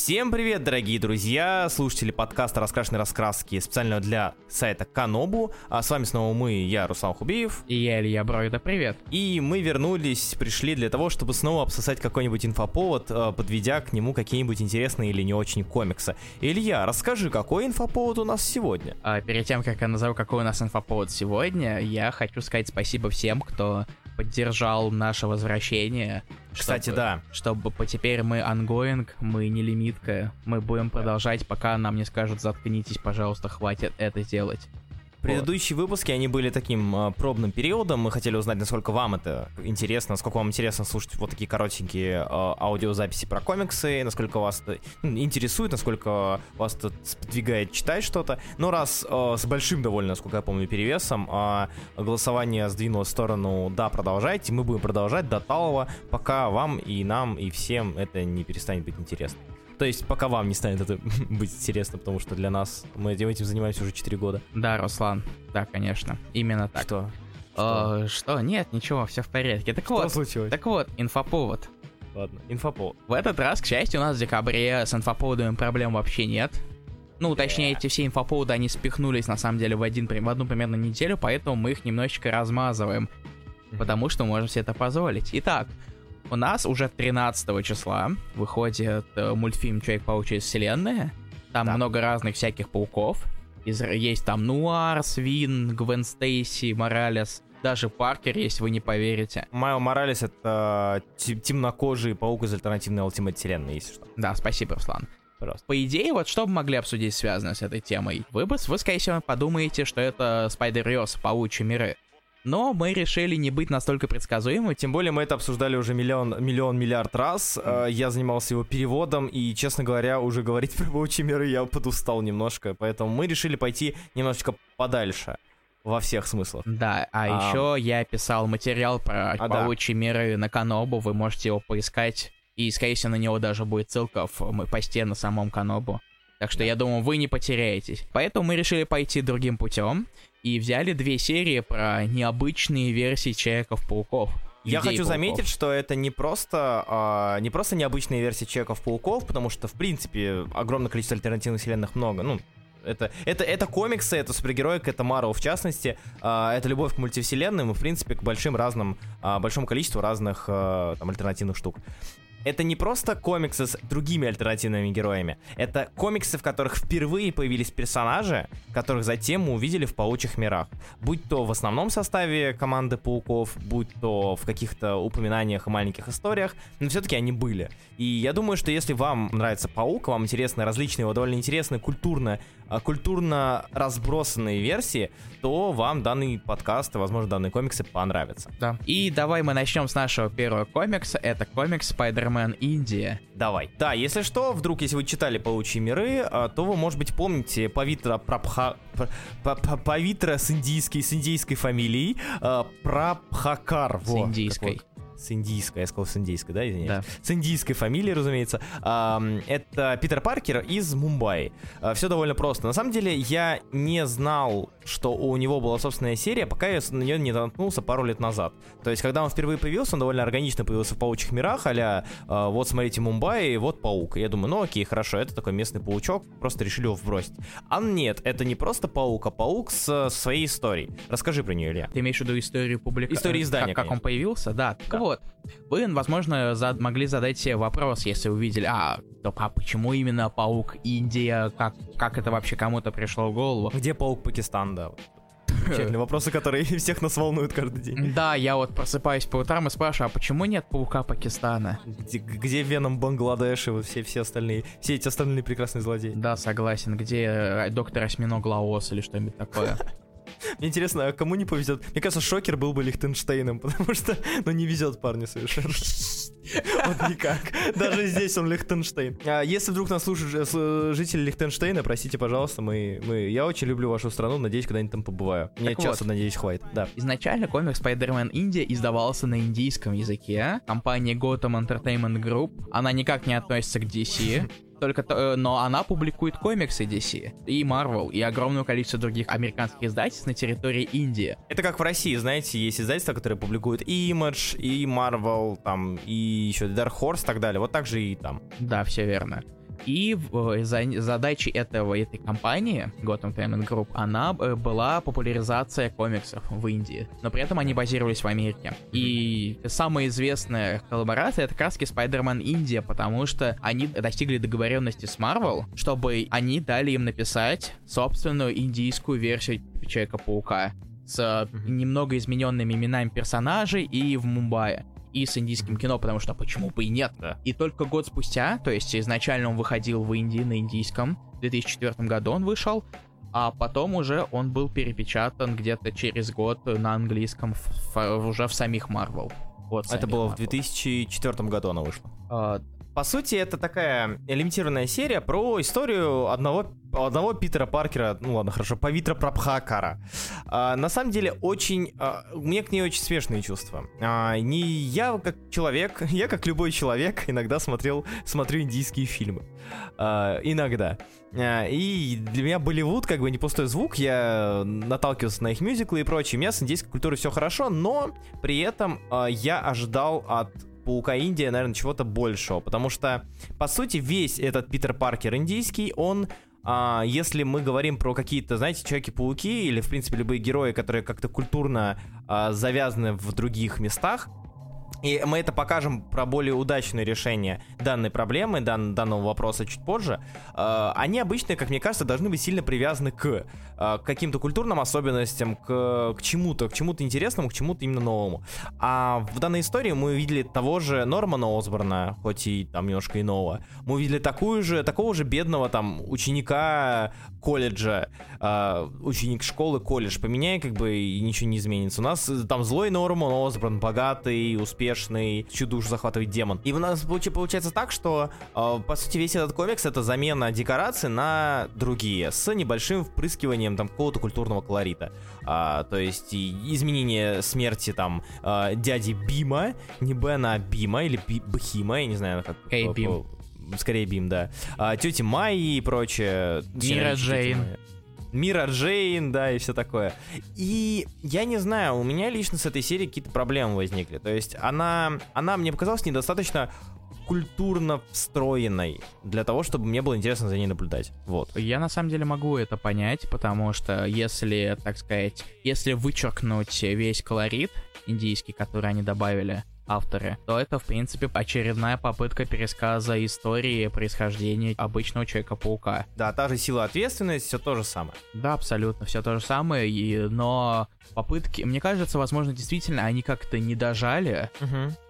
Всем привет, дорогие друзья, слушатели подкаста «Раскрашенные раскраски» специально для сайта Канобу. А с вами снова мы, я, Руслан Хубиев. И я, Илья Бройда, привет. И мы вернулись, пришли для того, чтобы снова обсосать какой-нибудь инфоповод, э, подведя к нему какие-нибудь интересные или не очень комиксы. Илья, расскажи, какой инфоповод у нас сегодня? А перед тем, как я назову, какой у нас инфоповод сегодня, я хочу сказать спасибо всем, кто поддержал наше возвращение. Кстати, чтобы, да. Чтобы по теперь мы ongoing, мы не лимитка, мы будем продолжать, пока нам не скажут заткнитесь, пожалуйста, хватит это делать. Предыдущие выпуски, они были таким э, пробным периодом. Мы хотели узнать, насколько вам это интересно, насколько вам интересно слушать вот такие коротенькие э, аудиозаписи про комиксы, насколько вас это интересует, насколько вас это сподвигает читать что-то. Но раз э, с большим довольно, насколько я помню, перевесом, э, голосование сдвинулось в сторону «да, продолжайте», мы будем продолжать до талого, пока вам и нам, и всем это не перестанет быть интересно. То есть пока вам не станет это быть интересно, потому что для нас мы этим занимаемся уже 4 года. Да, Руслан, да, конечно, именно так. Что? Что? Э, что? Нет, ничего, все в порядке. Так что вот, случилось? Так вот, инфоповод. Ладно, инфоповод. В этот раз, к счастью, у нас в декабре с инфоповодами проблем вообще нет. Ну, точнее, эти все инфоповоды, они спихнулись, на самом деле, в, один, в одну примерно неделю, поэтому мы их немножечко размазываем. Потому что можем себе это позволить. Итак, у нас уже 13 числа выходит э, мультфильм Человек-паук через вселенная. Там да. много разных всяких пауков. Из, есть там Нуар, Свин, Гвен Стейси, Моралес. Даже Паркер, если вы не поверите. Майл Моралес — это темнокожий паук из альтернативной Ultimate вселенной, если что. Да, спасибо, Руслан. Просто. По идее, вот что бы могли обсудить связанное с этой темой? Вы бы, вы, скорее всего, подумаете, что это Spider-Verse, паучьи миры. Но мы решили не быть настолько предсказуемыми. Тем более мы это обсуждали уже миллион, миллион миллиард раз. Mm. Я занимался его переводом, и, честно говоря, уже говорить про паучьи миры я подустал немножко. Поэтому мы решили пойти немножечко подальше во всех смыслах. Да, а, а еще я писал материал про а, паучьи да. миры на Канобу, вы можете его поискать. И, скорее всего, на него даже будет ссылка в посте на самом Канобу. Так что я думаю, вы не потеряетесь. Поэтому мы решили пойти другим путем и взяли две серии про необычные версии Человеков-пауков. Я хочу заметить, что это не просто, а, не просто необычные версии Человеков-пауков, потому что, в принципе, огромное количество альтернативных вселенных много. Ну, это, это, это комиксы, это супергероика, это Марвел в частности, а, это любовь к мультивселенным и, в принципе, к большим разным, а, большому количеству разных а, там, альтернативных штук это не просто комиксы с другими альтернативными героями. Это комиксы, в которых впервые появились персонажи, которых затем мы увидели в паучьих мирах. Будь то в основном составе команды пауков, будь то в каких-то упоминаниях и маленьких историях, но все-таки они были. И я думаю, что если вам нравится паук, вам интересны различные, его довольно интересные культурно, а, культурно разбросанные версии, то вам данный подкаст и, возможно, данные комиксы понравятся. Да. И давай мы начнем с нашего первого комикса. Это комикс Spider-Man Супермен Индия. Давай. Да, если что, вдруг, если вы читали «Паучьи миры», а, то вы, может быть, помните Павитра Прабха... Павитра с индийской, с индийской фамилией а, Прабхакар. С индийской. С индийской, я сказал с индийской, да, извиняюсь? Да. С индийской фамилией, разумеется. Это Питер Паркер из Мумбаи. А, Все довольно просто. На самом деле, я не знал, что у него была собственная серия, пока я на нее не наткнулся пару лет назад. То есть, когда он впервые появился, он довольно органично появился в паучьих мирах, а вот смотрите, Мумбаи, вот паук. Я думаю, ну окей, хорошо, это такой местный паучок, просто решили его вбросить. А нет, это не просто паук, а паук с, своей историей. Расскажи про нее, Илья. Ты имеешь в виду историю публикации? Историю издания, Как, как он появился, да. да вот, вы, возможно, зад могли задать себе вопрос, если увидели, а, то, а почему именно паук Индия, как, как это вообще кому-то пришло в голову? Где паук Пакистан, да? Вопросы, которые всех нас волнуют каждый день. Да, я вот просыпаюсь по утрам и спрашиваю, а почему нет паука Пакистана? Где, где Веном Бангладеш и вот все, все остальные, все эти остальные прекрасные злодеи? Да, согласен. Где э, доктор Осьминог Лаос или что-нибудь такое? Мне интересно, а кому не повезет? Мне кажется, Шокер был бы Лихтенштейном, потому что, ну, не везет парню совершенно. Вот никак. Даже здесь он Лихтенштейн. А если вдруг нас слушают э, жители Лихтенштейна, простите, пожалуйста, мы, мы, я очень люблю вашу страну, надеюсь, когда-нибудь там побываю. Мне так часто, вот, надеюсь, хватит, да. Изначально комикс Spider-Man India издавался на индийском языке. Компания Gotham Entertainment Group. Она никак не относится к DC. Только то, э, но она публикует комиксы DC и Marvel и огромное количество других американских издательств на территории Индии. Это как в России, знаете, есть издательства, которые публикуют и Image, и Marvel, там, и еще Dark Horse и так далее. Вот так же и там. Да, все верно. И в, за, задачей этого, этой компании, Gotham Entertainment Group, она э, была популяризация комиксов в Индии. Но при этом они базировались в Америке. И самая известная коллаборация это краски Spider-Man Индия, потому что они достигли договоренности с Marvel, чтобы они дали им написать собственную индийскую версию Человека-паука с немного измененными именами персонажей и в Мумбаи и с индийским кино, потому что почему бы и нет. Да. И только год спустя, то есть изначально он выходил в Индии на индийском, в 2004 году он вышел, а потом уже он был перепечатан где-то через год на английском в- в- уже в самих Marvel. Вот, Это было в Marvel. 2004 году она вышла. А, По сути, это такая лимитированная серия про историю одного, одного Питера Паркера, ну ладно, хорошо, Павитра Прабхакара. А, на самом деле, очень... а, у меня к ней очень смешные чувства. А, не я как человек, я как любой человек иногда смотрел, смотрю индийские фильмы. А, иногда. А, и для меня Болливуд как бы не пустой звук, я наталкивался на их мюзиклы и прочее. У меня с индийской культурой все хорошо, но при этом а, я ожидал от Паука Индия, наверное, чего-то большего, потому что, по сути, весь этот Питер Паркер индийский, он а, если мы говорим про какие-то, знаете, Человеки-пауки или, в принципе, любые герои, которые как-то культурно а, завязаны в других местах, и мы это покажем про более удачное решение данной проблемы, дан- данного вопроса чуть позже. Э, они обычно, как мне кажется, должны быть сильно привязаны к, э, каким-то культурным особенностям, к, к чему-то, к чему-то интересному, к чему-то именно новому. А в данной истории мы увидели того же Нормана Осборна, хоть и там немножко иного. Мы увидели такую же, такого же бедного там ученика колледжа, э, ученик школы, колледж. Поменяй, как бы, и ничего не изменится. У нас э, там злой Норман Осборн, богатый, успешный, чью душу захватывает демон. И у нас получается так, что, э, по сути, весь этот комикс это замена декораций на другие, с небольшим впрыскиванием там какого-то культурного колорита. А, то есть изменение смерти там э, дяди Бима, не Бена, а Бима, или Би- Бхима, я не знаю, как... По- Бим. Скорее Бим, да. А, тети Майи и прочее. Мира Джейн. Мира Джейн, да, и все такое. И я не знаю, у меня лично с этой серией какие-то проблемы возникли. То есть она, она мне показалась недостаточно культурно встроенной для того, чтобы мне было интересно за ней наблюдать. Вот. Я на самом деле могу это понять, потому что если, так сказать, если вычеркнуть весь колорит индийский, который они добавили, авторы, то это, в принципе, очередная попытка пересказа истории происхождения обычного Человека-паука. Да, та же сила ответственности, все то же самое. Да, абсолютно, все то же самое, и, но попытки, мне кажется, возможно, действительно, они как-то не дожали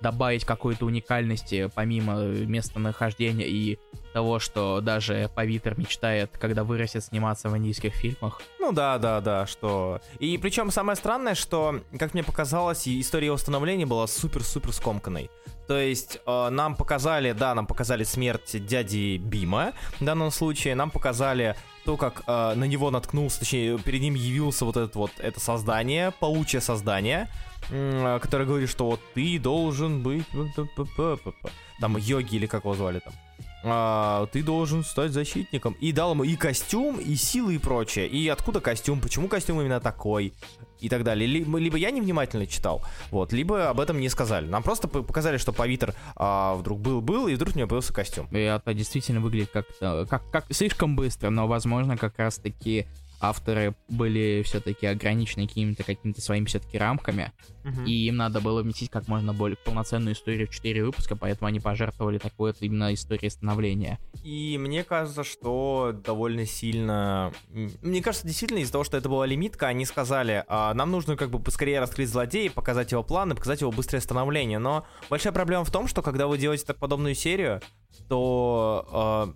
добавить какой-то уникальности помимо местонахождения и того, что даже Павитер мечтает, когда вырастет, сниматься в индийских фильмах. Ну да, да, да, что... И причем самое странное, что, как мне показалось, история его становления была супер-супер скомканной. То есть э, нам показали, да, нам показали смерть дяди Бима в данном случае, нам показали то, как э, на него наткнулся, точнее, перед ним явился вот это вот это создание, паучье создание, м, которое говорит, что вот ты должен быть... Там йоги или как его звали там. А, ты должен стать защитником. И дал ему и костюм, и силы, и прочее. И откуда костюм, почему костюм именно такой, и так далее. Либо, либо я невнимательно читал, вот, либо об этом не сказали. Нам просто показали, что Павитер а, вдруг был-был, и вдруг у него появился костюм. И это действительно выглядит как-то как, как слишком быстро, но, возможно, как раз-таки авторы были все-таки ограничены какими-то какими-то своими все-таки рамками, и им надо было вместить как можно более полноценную историю в 4 выпуска, поэтому они пожертвовали такой вот именно историей становления. И мне кажется, что довольно сильно... Мне кажется, действительно, из-за того, что это была лимитка, они сказали, а, нам нужно как бы поскорее раскрыть злодея, показать его планы, показать его быстрое становление. Но большая проблема в том, что когда вы делаете так подобную серию, то... а,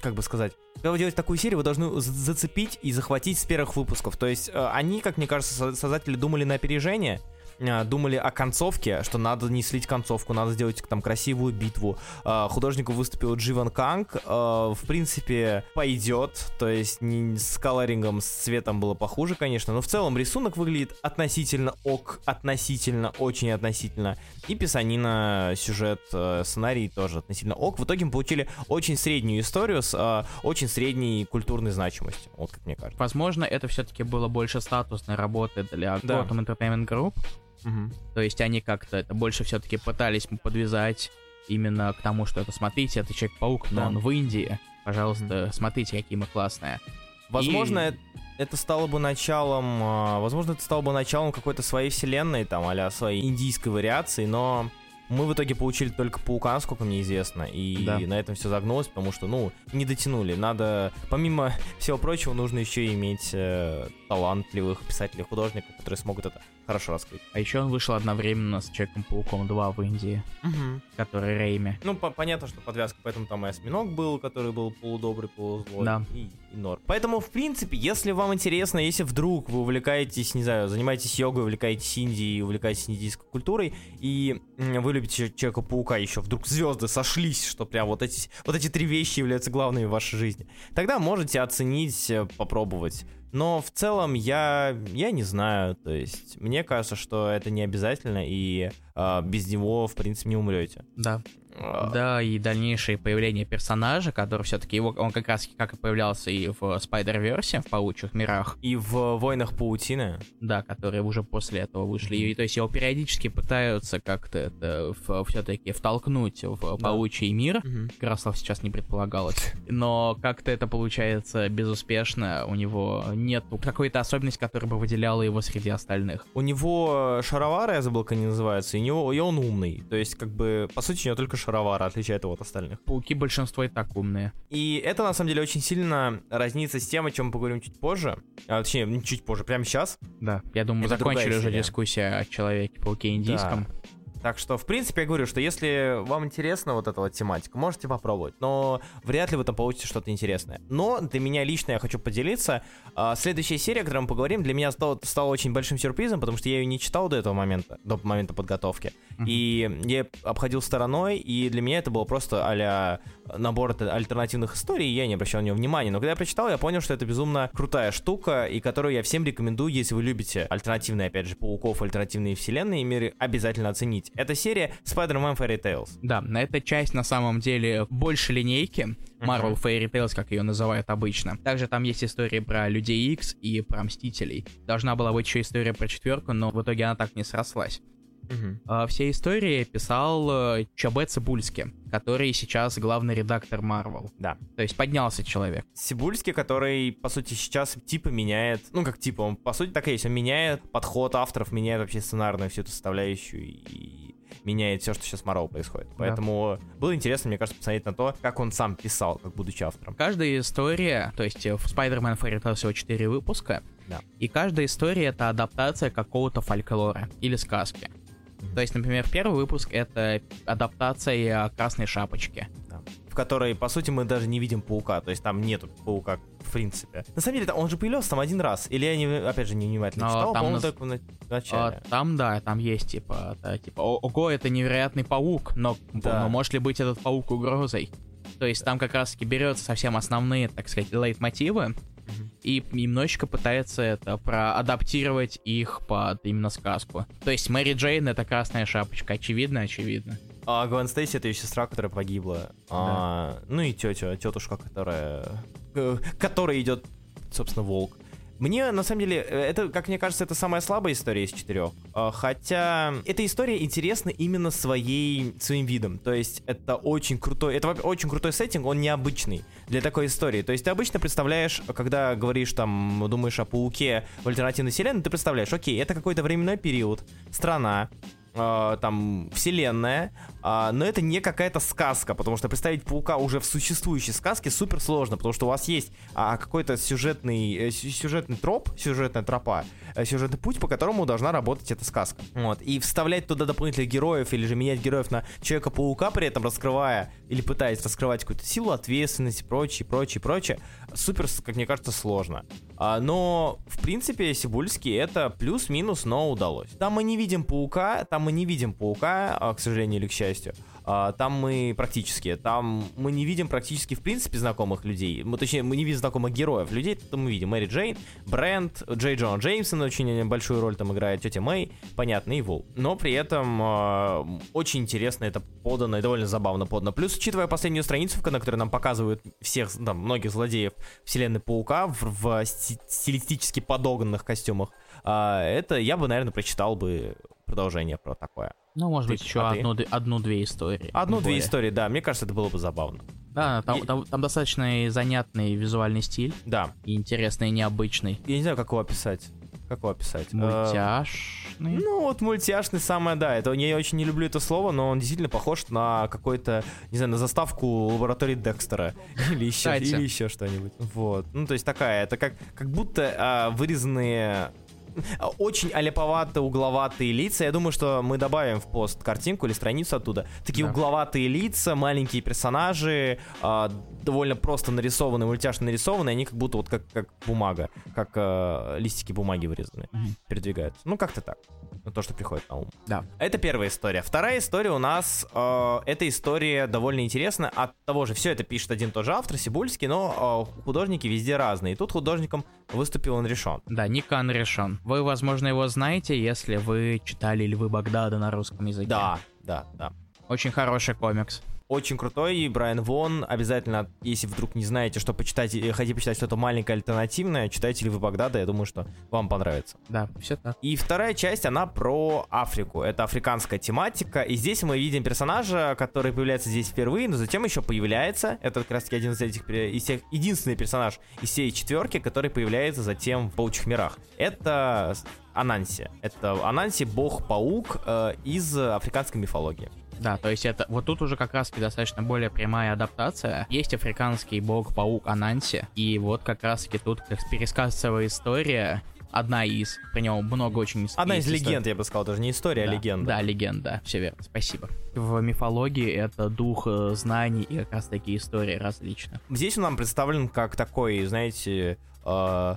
как бы сказать, когда вы делаете такую серию, вы должны за- зацепить и захватить с первых выпусков. То есть э, они, как мне кажется, со- создатели думали на опережение, думали о концовке, что надо не слить концовку, надо сделать там красивую битву. Э, Художником выступил Дживан Канг. Э, В принципе, пойдет. То есть не с колорингом, с цветом было похуже, конечно. Но в целом рисунок выглядит относительно ок, относительно, очень относительно. И писанина, сюжет, э, сценарий тоже относительно ок. В итоге мы получили очень среднюю историю с э, очень средней культурной значимостью. Вот как мне кажется. Возможно, это все-таки было больше статусной работы для Да. Gotham Entertainment Group, то есть они как-то это больше все-таки пытались подвязать именно к тому, что это, смотрите, это Человек-паук, но Да. он в Индии. Пожалуйста, смотрите, какие мы классные. Возможно, И- это стало бы началом, а, возможно, это стало бы началом какой-то своей вселенной, там, а своей индийской вариации, но мы в итоге получили только паука, насколько мне известно, и Да. на этом все загнулось, потому что, ну, не дотянули. Надо, помимо всего прочего, нужно еще иметь э, талантливых писателей, художников, которые смогут это хорошо раскрыть. А еще он вышел одновременно с Человеком-пауком 2 в Индии, который Рейми. Ну, по- понятно, что подвязка, поэтому там и осьминог был, который был полудобрый, полузлой, Да. и, и нор. Поэтому, в принципе, если вам интересно, если вдруг вы увлекаетесь, не знаю, занимаетесь йогой, увлекаетесь Индией, увлекаетесь индийской культурой, и вы любите Человека-паука, еще вдруг звезды сошлись, что прям вот эти, вот эти три вещи являются главными в вашей жизни, тогда можете оценить, э, попробовать. Но в целом я, я не знаю, то есть мне кажется, что это не обязательно, и а, без него, в принципе, не умрете. Да. А, Да, и дальнейшее появление персонажа, который все-таки его, он как раз как и появлялся и в Spider-Verse, в паучьих мирах, И в «Войнах паутины». да, которые уже после этого вышли. И, то есть его периодически пытаются как-то это все-таки втолкнуть в паучий мир. Как раз сейчас не предполагалось. Но как-то это получается безуспешно. У него нет какой-то особенности, которая бы выделяла его среди остальных. У него шаровары, я забыл, как они называются, и, у него, и он умный. То есть, как бы, по сути, у него только шаровары отличает его от остальных. Пауки большинство и так умные. И это, на самом деле, очень сильно разнится с тем, о чем мы поговорим чуть позже. А, точнее, не чуть позже, прямо сейчас. Да, я думаю, Это закончили уже дискуссия о Человеке-пауке индийском. Так что, в принципе, я говорю, что если вам интересна вот эта вот тематика, можете попробовать, но вряд ли вы там получите что-то интересное. Но для меня лично я хочу поделиться. а, Следующая серия, о которой мы поговорим, для меня стала, стала очень большим сюрпризом, потому что я ее не читал до этого момента, до момента подготовки. И я обходил стороной, и для меня это было просто а набор альт- альтернативных историй, и я не обращал на него внимания. Но когда я прочитал, я понял, что это безумно крутая штука, и которую я всем рекомендую, если вы любите альтернативные, опять же, пауков, альтернативные вселенные и миры, обязательно оценить. Это серия Spider-Man Fairy Tales. Да, на эта часть на самом деле больше линейки. Marvel Fairy Tales, как ее называют обычно. Также там есть истории про Людей X и про Мстителей. Должна была быть еще история про четверку, но в итоге она так не срослась. А, Все истории писал э, Чабе Цибульски, который сейчас главный редактор Marvel. Да. То есть поднялся человек. Сибульский, который, по сути, сейчас типа меняет, ну как типа, он по сути так и есть, он меняет подход авторов, меняет вообще сценарную всю эту составляющую и меняет все, что сейчас в Marvel происходит. Поэтому было интересно, мне кажется, посмотреть на то, как он сам писал, как будучи автором. Каждая история, то есть э, в Spider-Man Fairy Tail всего 4 выпуска, Да. и каждая история это адаптация какого-то фольклора или сказки. То есть, например, первый выпуск это адаптация Красной Шапочки. Да. В которой, по сути, мы даже не видим паука, то есть там нету паука в принципе. На самом деле, он же появился там один раз, или я, не, опять же, невнимательно Но читал, там нас- только в на- в начале. А, там, да, там есть типа, это, типа, «О- ого, это невероятный паук, но, Да. но может ли быть этот паук угрозой? То есть там как раз-таки берется совсем основные, так сказать, лейтмотивы, и немножечко пытается это проадаптировать их под именно сказку. То есть Мэри Джейн это красная шапочка, очевидно, очевидно. А Гвен Стейси это ее сестра, которая погибла. А, ну и тетя, тетушка, которая... э, Которая идет, собственно, волк. Мне, на самом деле, э, это, как мне кажется, это самая слабая история из четырех. А, Хотя эта история интересна именно своей, своим видом. То есть это очень крутой, это очень крутой сеттинг, он необычный для такой истории. То есть ты обычно представляешь, когда говоришь там, думаешь о пауке в альтернативной вселенной, ты представляешь, окей, это какой-то временной период, страна, э, там, вселенная, а, но это не какая-то сказка, потому что представить паука уже в существующей сказке супер сложно, потому что у вас есть а, какой-то сюжетный, э, сю- сюжетный троп, сюжетная тропа, э, сюжетный путь, по которому должна работать эта сказка. Вот. И вставлять туда дополнительных героев или же менять героев на Человека-паука, при этом раскрывая или пытаясь раскрывать какую-то силу ответственности, прочее, прочее, прочее, супер, как мне кажется, сложно. А, но, в принципе, Сибульский это плюс-минус, но удалось. Там мы не видим паука, там мы не видим паука, а, к сожалению или к счастью. А, там мы практически, там мы не видим практически в принципе знакомых людей. Мы, точнее, мы не видим знакомых героев. Людей там мы видим. Мэри Джейн, Брент, Джей Джон Джеймсон очень большую роль там играет, тетя Мэй, понятно, и Вул. Но при этом а, очень интересно это подано и довольно забавно подано. Плюс, учитывая последнюю страницу, на которой нам показывают всех, там, многих злодеев вселенной Паука в, в сти- стилистически подогнанных костюмах, а, это я бы, наверное, прочитал бы продолжение про такое. Ну, может Ты- быть, еще а ты? одну, одну-две истории. Одну-две истории, да, мне кажется, это было бы забавно. Да, там, И- там- там достаточно занятный визуальный стиль, Да. и интересный, и необычный. Я не знаю, как его описать. Как его описать? Э, Мультяшный. Ну, вот мультяшный самое, да. Это, я очень не люблю это слово, но он действительно похож на какой-то, не знаю, на заставку лаборатории Декстера. Или еще, или еще что-нибудь. Вот. Ну, то есть такая, это как, как будто а, вырезанные а, очень аляповатые, угловатые лица. Я думаю, что мы добавим в пост картинку или страницу оттуда. Такие Да. угловатые лица, маленькие персонажи, а, довольно просто нарисованные, мультяшно нарисованные, они как будто вот как, как бумага, как а, листики бумаги вырезаны, Мгм. передвигаются. Ну, как-то так. Ну, то, что приходит на ум. Да. Это первая история. Вторая история у нас, э, эта история довольно интересная от того же, все это пишет один и тот же автор, Сибульский, но э, художники везде разные. И тут художником выступил он решен. Да, Никан решен. Вы, возможно, его знаете, если вы читали Львы Багдада на русском языке. Да, да, да. Очень хороший комикс. Очень крутой, и Брайан Вон обязательно, если вдруг не знаете, что почитать, и хотите почитать что-то маленькое альтернативное, читайте ли вы Багдада, я думаю, что вам понравится. Да, все так. И вторая часть, она про Африку. Это африканская тематика. И здесь мы видим персонажа, который появляется здесь впервые, но затем еще появляется. Это как раз таки один из этих из тех, единственный персонаж из всей четверки, который появляется затем в паучих мирах. Это Ананси. Это Ананси бог-паук э, из африканской мифологии. Да, то есть это вот тут уже как раз достаточно более прямая адаптация. Есть африканский бог-паук Ананси, и вот как раз таки тут пересказывая история, одна из, про него много очень Одна из историй. легенд, я бы сказал, даже не история, а Да, легенда. Да, легенда, все верно, спасибо. В мифологии это дух э, знаний и как раз такие истории различных. Здесь он нам представлен как такой, знаете, э,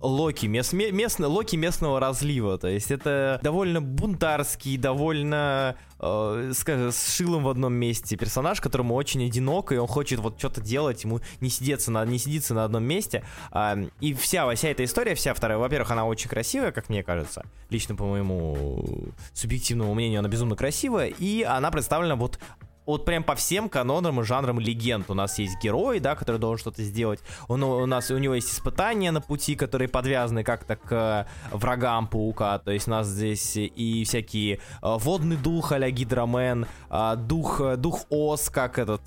Локи, мест, ме- местно, Локи местного разлива. То есть это довольно бунтарский, довольно э, скажем, с шилом в одном месте персонаж, которому очень одиноко, и он хочет вот что-то делать, ему не сидеться на, не сидится на одном месте. А, и вся, вся эта история, вся вторая, во-первых, она очень красивая, как мне кажется. Лично по моему субъективному мнению, она безумно красивая, и она представлена вот вот прям по всем канонам и жанрам легенд. У нас есть герой, да, который должен что-то сделать. Он, у нас, у него есть испытания на пути, которые подвязаны как-то к э, врагам паука. То есть у нас здесь и всякие э, водный дух а-ля Гидромен, а, дух, э, дух Ос, как этот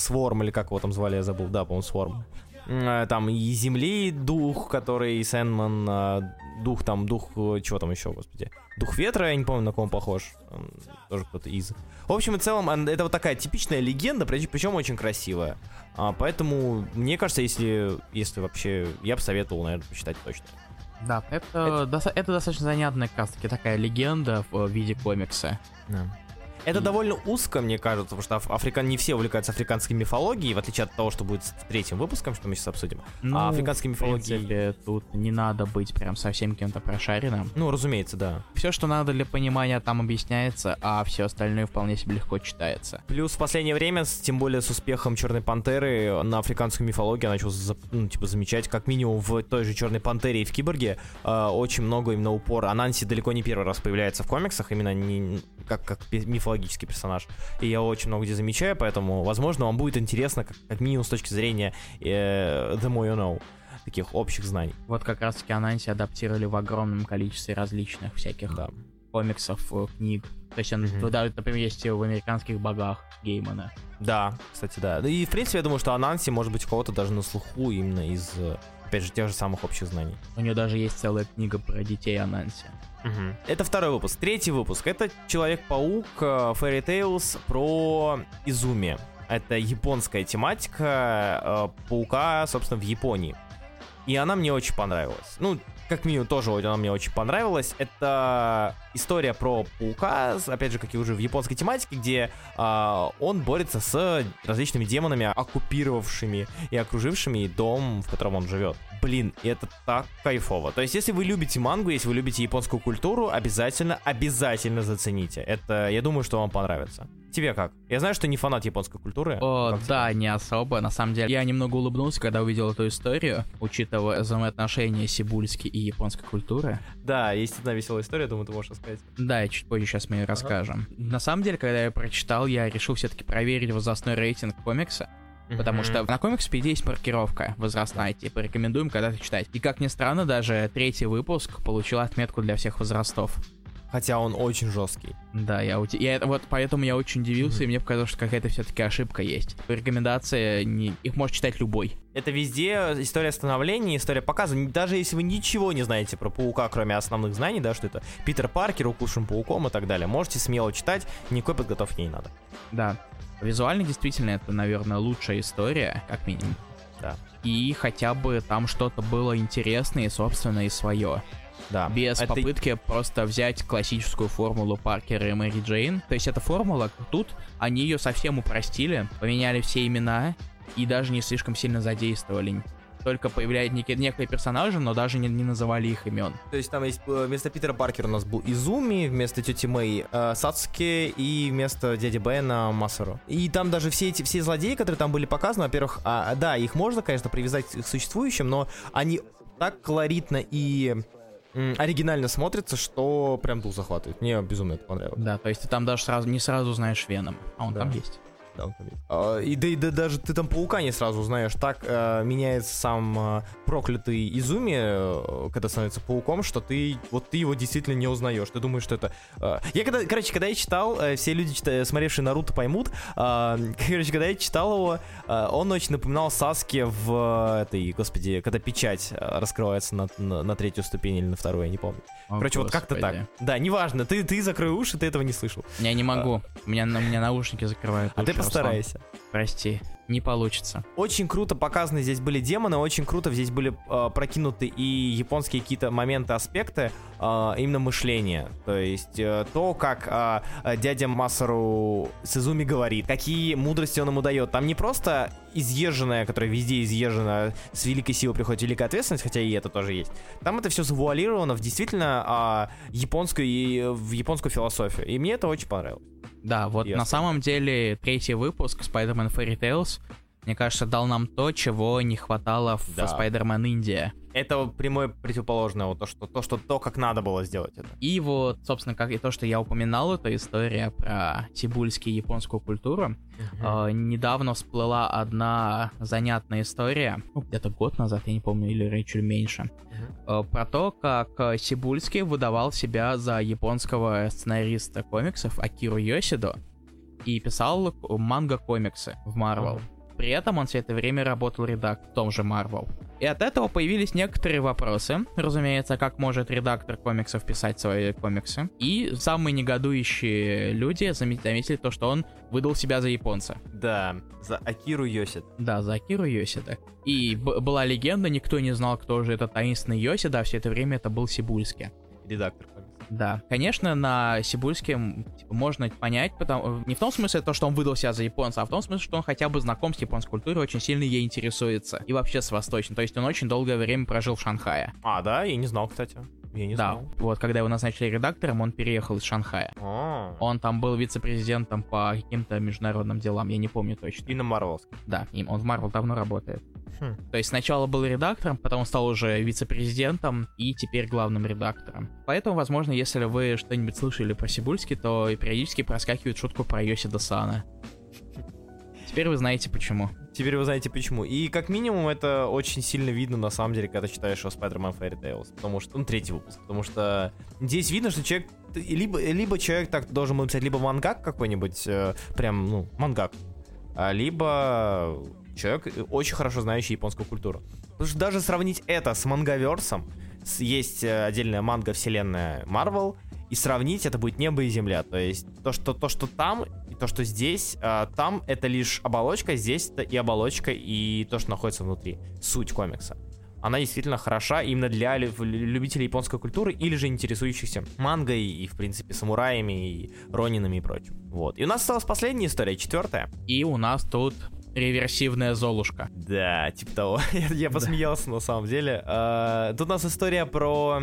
Сворм, или как его там звали, я забыл, да, по-моему, Сворм. Там и земли дух, который Сэндман, дух там, дух, чего там еще, господи. Дух ветра, я не помню, на кого он похож. М, Тоже кто-то из. В общем и целом, это вот такая типичная легенда, причем очень красивая. А, поэтому, мне кажется, если, если вообще, я бы советовал, наверное, почитать точно. Да, это, доста- это достаточно занятная как раз таки такая легенда в э, виде комикса. Это довольно узко, мне кажется, потому что аф- африкан... не все увлекаются африканской мифологией, в отличие от того, что будет с третьим выпуском, что мы сейчас обсудим. а африканской в мифологии... принципе, тут не надо быть прям совсем кем-то прошаренным. Ну, разумеется, да. Все, что надо для понимания, там объясняется, а все остальное вполне себе легко читается. Плюс в последнее время, тем более с успехом Черной Пантеры, на африканскую мифологию я начал ну, типа, замечать, как минимум в той же Черной Пантере и в Киборге э, очень много именно упора. Ананси далеко не первый раз появляется в комиксах, именно не, как, как пи- мифологический персонаж. И я очень много где замечаю, поэтому, возможно, вам будет интересно, как, как минимум с точки зрения э, The More You Know, таких общих знаний. Вот как раз таки Ананси адаптировали в огромном количестве различных всяких Да. комиксов, э, книг. То есть он, Мгм. да, например, есть в американских богах Геймана. Да, кстати, да. И, в принципе, я думаю, что Ананси может быть у кого-то даже на слуху именно из, э, опять же, тех же самых общих знаний. У нее даже есть целая книга про детей Ананси. Это второй выпуск. Третий выпуск. Это Человек-паук э, Fairy Tales про Изуми. Это японская тематика э, паука, собственно, в Японии. И она мне очень понравилась. Ну, как минимум, тоже она мне очень понравилась. Это история про паука, опять же, как и уже в японской тематике, где а, он борется с различными демонами, оккупировавшими и окружившими дом, в котором он живет. Блин, это так кайфово. То есть, если вы любите мангу, если вы любите японскую культуру, обязательно, обязательно зацените. Это, я думаю, что вам понравится. Тебе как? Я знаю, что не фанат японской культуры. О, Как тебе? да, не особо. На самом деле, я немного улыбнулся, когда увидел эту историю, учитывая взаимоотношения сибульской и японской культуры. Да, есть одна веселая история, думаю, ты можешь рассказать. Да, чуть позже сейчас мы ее расскажем. На самом деле, когда я прочитал, я решил все-таки проверить возрастной рейтинг комикса, потому что на комикс-педе есть маркировка возрастная, типа рекомендуем когда-то читать. И как ни странно, даже третий выпуск получил отметку для всех возрастов. Хотя он очень жесткий. Да, я, уди- я вот поэтому я очень удивился, и мне показалось, что какая-то все-таки ошибка есть. Рекомендация, не... их может читать любой. Это везде история становления, история показа. Даже если вы ничего не знаете про паука, кроме основных знаний, да, что это Питер Паркер, укушен пауком и так далее, можете смело читать, никакой подготовки не надо. Да. Визуально действительно это, наверное, лучшая история, как минимум. Да. И хотя бы там что-то было интересное и собственное и свое. Да. Без Это- попытки просто взять классическую формулу Паркера и Мэри Джейн. То есть эта формула, тут они ее совсем упростили, поменяли все имена и даже не слишком сильно задействовали. Только появляются некие, некие персонажи, но даже не, не называли их имен. То есть там есть э, вместо Питера Паркера у нас был Изуми, вместо тети Мэй э, Сацуки и вместо дяди Бена Масару. И там даже все эти все злодеи, которые там были показаны, во-первых, а, да, их можно, конечно, привязать к существующим, но они так колоритно и оригинально смотрятся, что прям дух захватывает. Мне безумно это понравилось. Да, то есть ты там даже сразу не сразу знаешь Веном, а он Да. там есть. Он там есть. А, и да, и да даже ты там паука не сразу узнаешь. Так э, меняется сам э, проклятый Изуми, э, когда становится пауком, что ты вот ты его действительно не узнаешь. Ты думаешь, что это. э, Я когда, короче, когда я читал, все люди, чита- смотревшие Наруто, поймут. э, короче, когда я читал его, он очень напоминал Саске в этой, господи, когда печать раскрывается на, на, на третью ступень или на вторую, я не помню. О, Короче, вот как-то так. господи. Да, неважно, ты, ты закрой уши, ты этого не слышал. Я не могу. У меня, на- у меня наушники закрывают. А ты уши, Руслан. постарайся. Прости, не получится. Очень круто показаны здесь были демоны, очень круто здесь были э, прокинуты и японские какие-то моменты, аспекты э, именно мышления. То есть э, то, как э, э, дядя Масару Сизуми говорит, какие мудрости он ему дает. Там не просто изъезженная, которая везде изъезжена, с великой силой приходит великая ответственность, хотя и это тоже есть. Там это все завуалировано в действительно а, японскую и в японскую философию. И мне это очень понравилось. Да, вот Ясно. на самом деле третий выпуск Spider-Man Fairy Tales, мне кажется, дал нам то, чего не хватало в Да. Spider-Man Индия. Это прямое противоположное, вот то, что то, что то, как надо было сделать это. И вот, собственно, как и то, что я упоминал, это история про сибульские японскую культуру. Э, недавно всплыла одна занятная история, ну, где-то год назад, я не помню, или чуть меньше, э, про то, как э, Сибульский выдавал себя за японского сценариста комиксов Акиру Йосидо и писал манго-комиксы в. Ага. При этом он все это время работал редактор в том же Marvel. И от этого появились некоторые вопросы. Разумеется, как может редактор комиксов писать свои комиксы. И самые негодующие люди заме- заметили то, что он выдал себя за японца. Да, за Акиру Йосит. Да, за Акиру Йосида. И была легенда, никто не знал, кто же этот таинственный Йосида, а все это время это был Сибульский. Редактор. Да, конечно, на Сибульске типа, можно понять, потому не в том смысле то, что он выдал себя за японца, а в том смысле, что он хотя бы знаком с японской культурой, очень сильно ей интересуется. И вообще с восточной. То есть он очень долгое время прожил в Шанхае. А, да, я не знал, кстати. Я не да, знал. вот когда его назначили редактором, он переехал из Шанхая. А, Он там был вице-президентом по каким-то международным делам, я не помню точно. И на Марвелске. Да, им он в Марвел давно работает. Хм. То есть сначала был редактором, потом стал уже вице-президентом и теперь главным редактором. Поэтому, возможно, если вы что-нибудь слышали про Сибульский, то периодически проскакивает шутку про Йосида Сана. Теперь вы знаете почему. Теперь вы знаете почему. И как минимум это очень сильно видно на самом деле, когда читаешь о Spider-Man Fairy Tales. Потому что, ну, третий выпуск. Потому что здесь видно, что человек, либо, либо человек так должен был писать либо мангак какой-нибудь, э, прям, ну, мангак, а, либо человек, э, очень хорошо знающий японскую культуру. Потому что даже сравнить это с мангаверсом, есть э, отдельная манга-вселенная Marvel, и сравнить это будет небо и земля. То есть то, что, то, что там, и то, что здесь, а, там это лишь оболочка, здесь это и оболочка, и то, что находится внутри. Суть комикса. Она действительно хороша именно для лю- любителей японской культуры или же интересующихся мангой и, в принципе, самураями, и ронинами и прочим. Вот. И у нас осталась последняя история, четвертая. И у нас тут реверсивная Золушка. Да, типа того. я, я посмеялся на самом деле. А, тут у нас история про...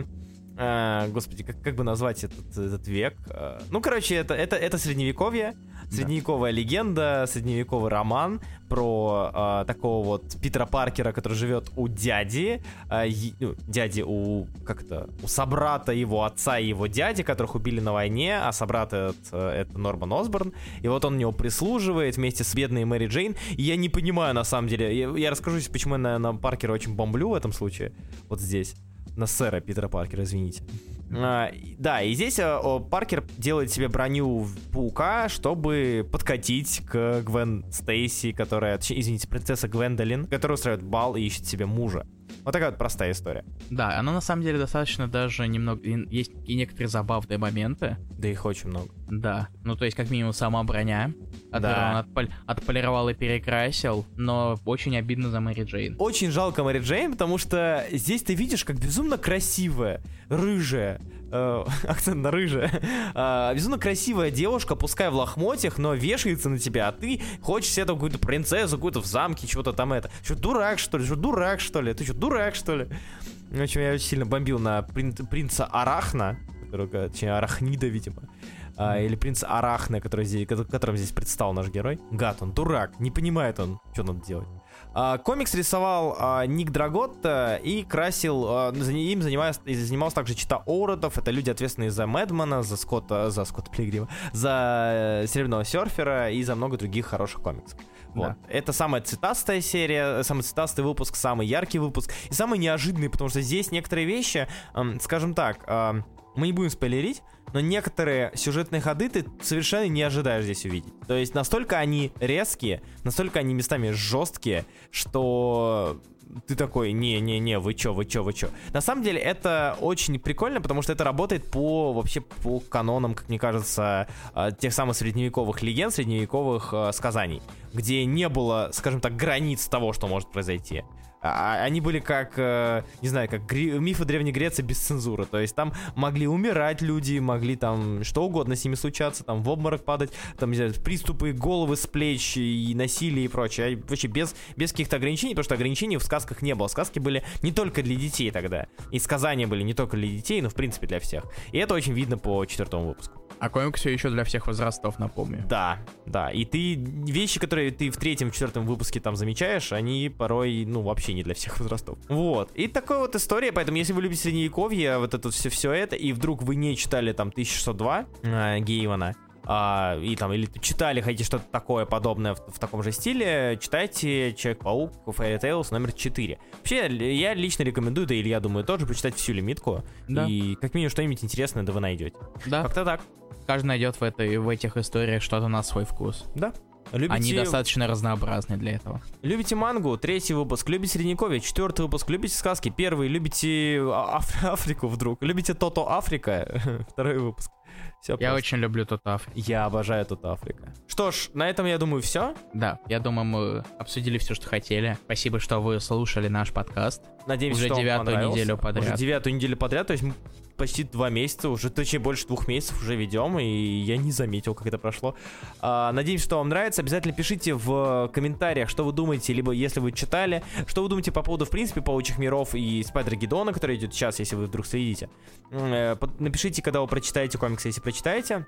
а, господи, как, как бы назвать этот, этот век? А, ну, короче, это, это, это средневековье, средневековая легенда, средневековый роман про а, такого вот Питера Паркера, который живет у дяди, а, е- ну, дяди у, как это, у собрата его отца и его дяди, которых убили на войне, а собрат этот, э, это Норман Осборн, и вот он у него прислуживает вместе с бедной Мэри Джейн, и я не понимаю, на самом деле, я, я расскажу, сейчас, почему я на, на Паркера очень бомблю в этом случае, вот здесь, на сэра Питера Паркера, извините. А, да, и здесь а, Паркер делает себе броню паука, чтобы подкатить к Гвен Стейси, которая, извините, принцесса Гвендолин, которая устраивает бал и ищет себе мужа. Вот такая вот простая история. Да, она на самом деле достаточно даже немного... Есть и некоторые забавные моменты. Да их очень много. Да, ну то есть как минимум сама броня, да. он отполь... отполировал и перекрасил, но очень обидно за Мэри Джейн. Очень жалко Мэри Джейн, потому что здесь ты видишь, как безумно красивая, рыжая, э, акцент на рыжая, э, безумно красивая девушка, пускай в лохмотьях, но вешается на тебя, а ты хочешь себе какую-то принцессу, какую-то в замке, чего-то там это. Что, дурак, что ли? Что, дурак, что ли? Ты что, дурак, что ли? В общем, я очень сильно бомбил на прин- принца Арахна, которого, точнее, Арахнида, видимо. А, или принц Арахна, который здесь, которым здесь предстал наш герой. Гад, он дурак, не понимает он, что надо делать. А, комикс рисовал а, Ник Драготта и красил, а, им занимался, занимался также Чита Оуродов, это люди, ответственные за Мэдмана, за Скотта, за Скотта Плигрима, за э, Серебряного серфера и за много других хороших комиксов. Вот. Да. Это самая цитастая серия, самый цитастый выпуск, самый яркий выпуск и самый неожиданный, потому что здесь некоторые вещи, скажем так, мы не будем спойлерить, но некоторые сюжетные ходы ты совершенно не ожидаешь здесь увидеть. То есть настолько они резкие, настолько они местами жесткие, что ты такой, не-не-не, вы чё, вы чё, вы чё. На самом деле это очень прикольно, потому что это работает по, вообще, по канонам, как мне кажется, а, тех самых средневековых легенд, средневековых э, сказаний, где не было, скажем так, границ того, что может произойти. А, а, они были как, э, не знаю, как гри- мифы Древней Греции без цензуры. То есть там могли умирать люди, могли там что угодно с ними случаться, там в обморок падать, там, не знаю, приступы головы с плеч и насилие и прочее. А вообще без, без каких-то ограничений, потому что ограничений в сказках не было. Сказки были не только для детей тогда. И сказания были не только для детей, но в принципе для всех. И это очень видно по четвертому выпуску. А комик все еще для всех возрастов, напомню. Да, да. И ты вещи, которые ты в третьем, четвертом выпуске там замечаешь, они порой, ну, вообще не для всех возрастов. Вот. И такая вот история, поэтому если вы любите средневековье, вот это все, все это, и вдруг вы не читали там 1602 э, Гейвана, а, и там, или читали, хотите что-то такое подобное в, в таком же стиле, читайте Человек-паук Fairy Tales номер 4. Вообще, я лично рекомендую, да или я думаю, тоже почитать всю лимитку. Да. И как минимум что-нибудь интересное да вы найдете. Да. Как-то так. Каждый найдет в, этой, в этих историях что-то на свой вкус. Да. Любите... Они достаточно разнообразны для этого. Любите мангу, третий выпуск. Любите Средневековье, четвертый выпуск. Любите сказки, первый. Любите Аф... Африку вдруг. Любите Тото Африка, второй выпуск. Все я просто. очень люблю Тото Африка. Я обожаю Тото Африка. Что ж, на этом, я думаю, все. Да, я думаю, мы обсудили все, что хотели. Спасибо, что вы слушали наш подкаст. Надеемся, Уже что девятую неделю подряд. Уже девятую неделю подряд, то есть почти два месяца, уже точнее больше двух месяцев уже ведем, и я не заметил, как это прошло. А, надеюсь, что вам нравится. Обязательно пишите в комментариях, что вы думаете, либо если вы читали, что вы думаете по поводу, в принципе, паучих миров и Спайдер Гидона, который идет сейчас, если вы вдруг следите. Э, напишите, когда вы прочитаете комикс, если прочитаете.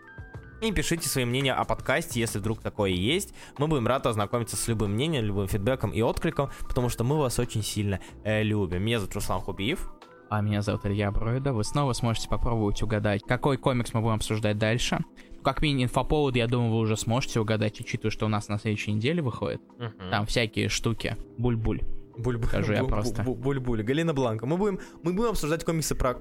И пишите свои мнения о подкасте, если вдруг такое есть. Мы будем рады ознакомиться с любым мнением, любым фидбэком и откликом, потому что мы вас очень сильно э, любим. Меня зовут Руслан Хубиев. А меня зовут Илья Броида. Вы снова сможете попробовать угадать, какой комикс мы будем обсуждать дальше. Как минимум инфоповод, я думаю, вы уже сможете угадать, учитывая, что у нас на следующей неделе выходит. Uh-huh. Там всякие штуки. Буль-буль. Буль-буль. Скажу я просто. Буль-буль. Галина Бланка. Мы будем, мы будем обсуждать комиксы про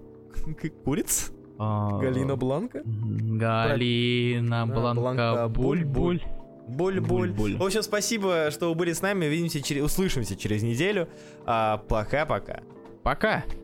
куриц. А, Галина Бланка? Галина Бланка. Буль-буль. Буль-буль. В общем, спасибо, что вы были с нами. Увидимся через... Услышимся через неделю. А, пока-пока. Пока. -пока. Пока.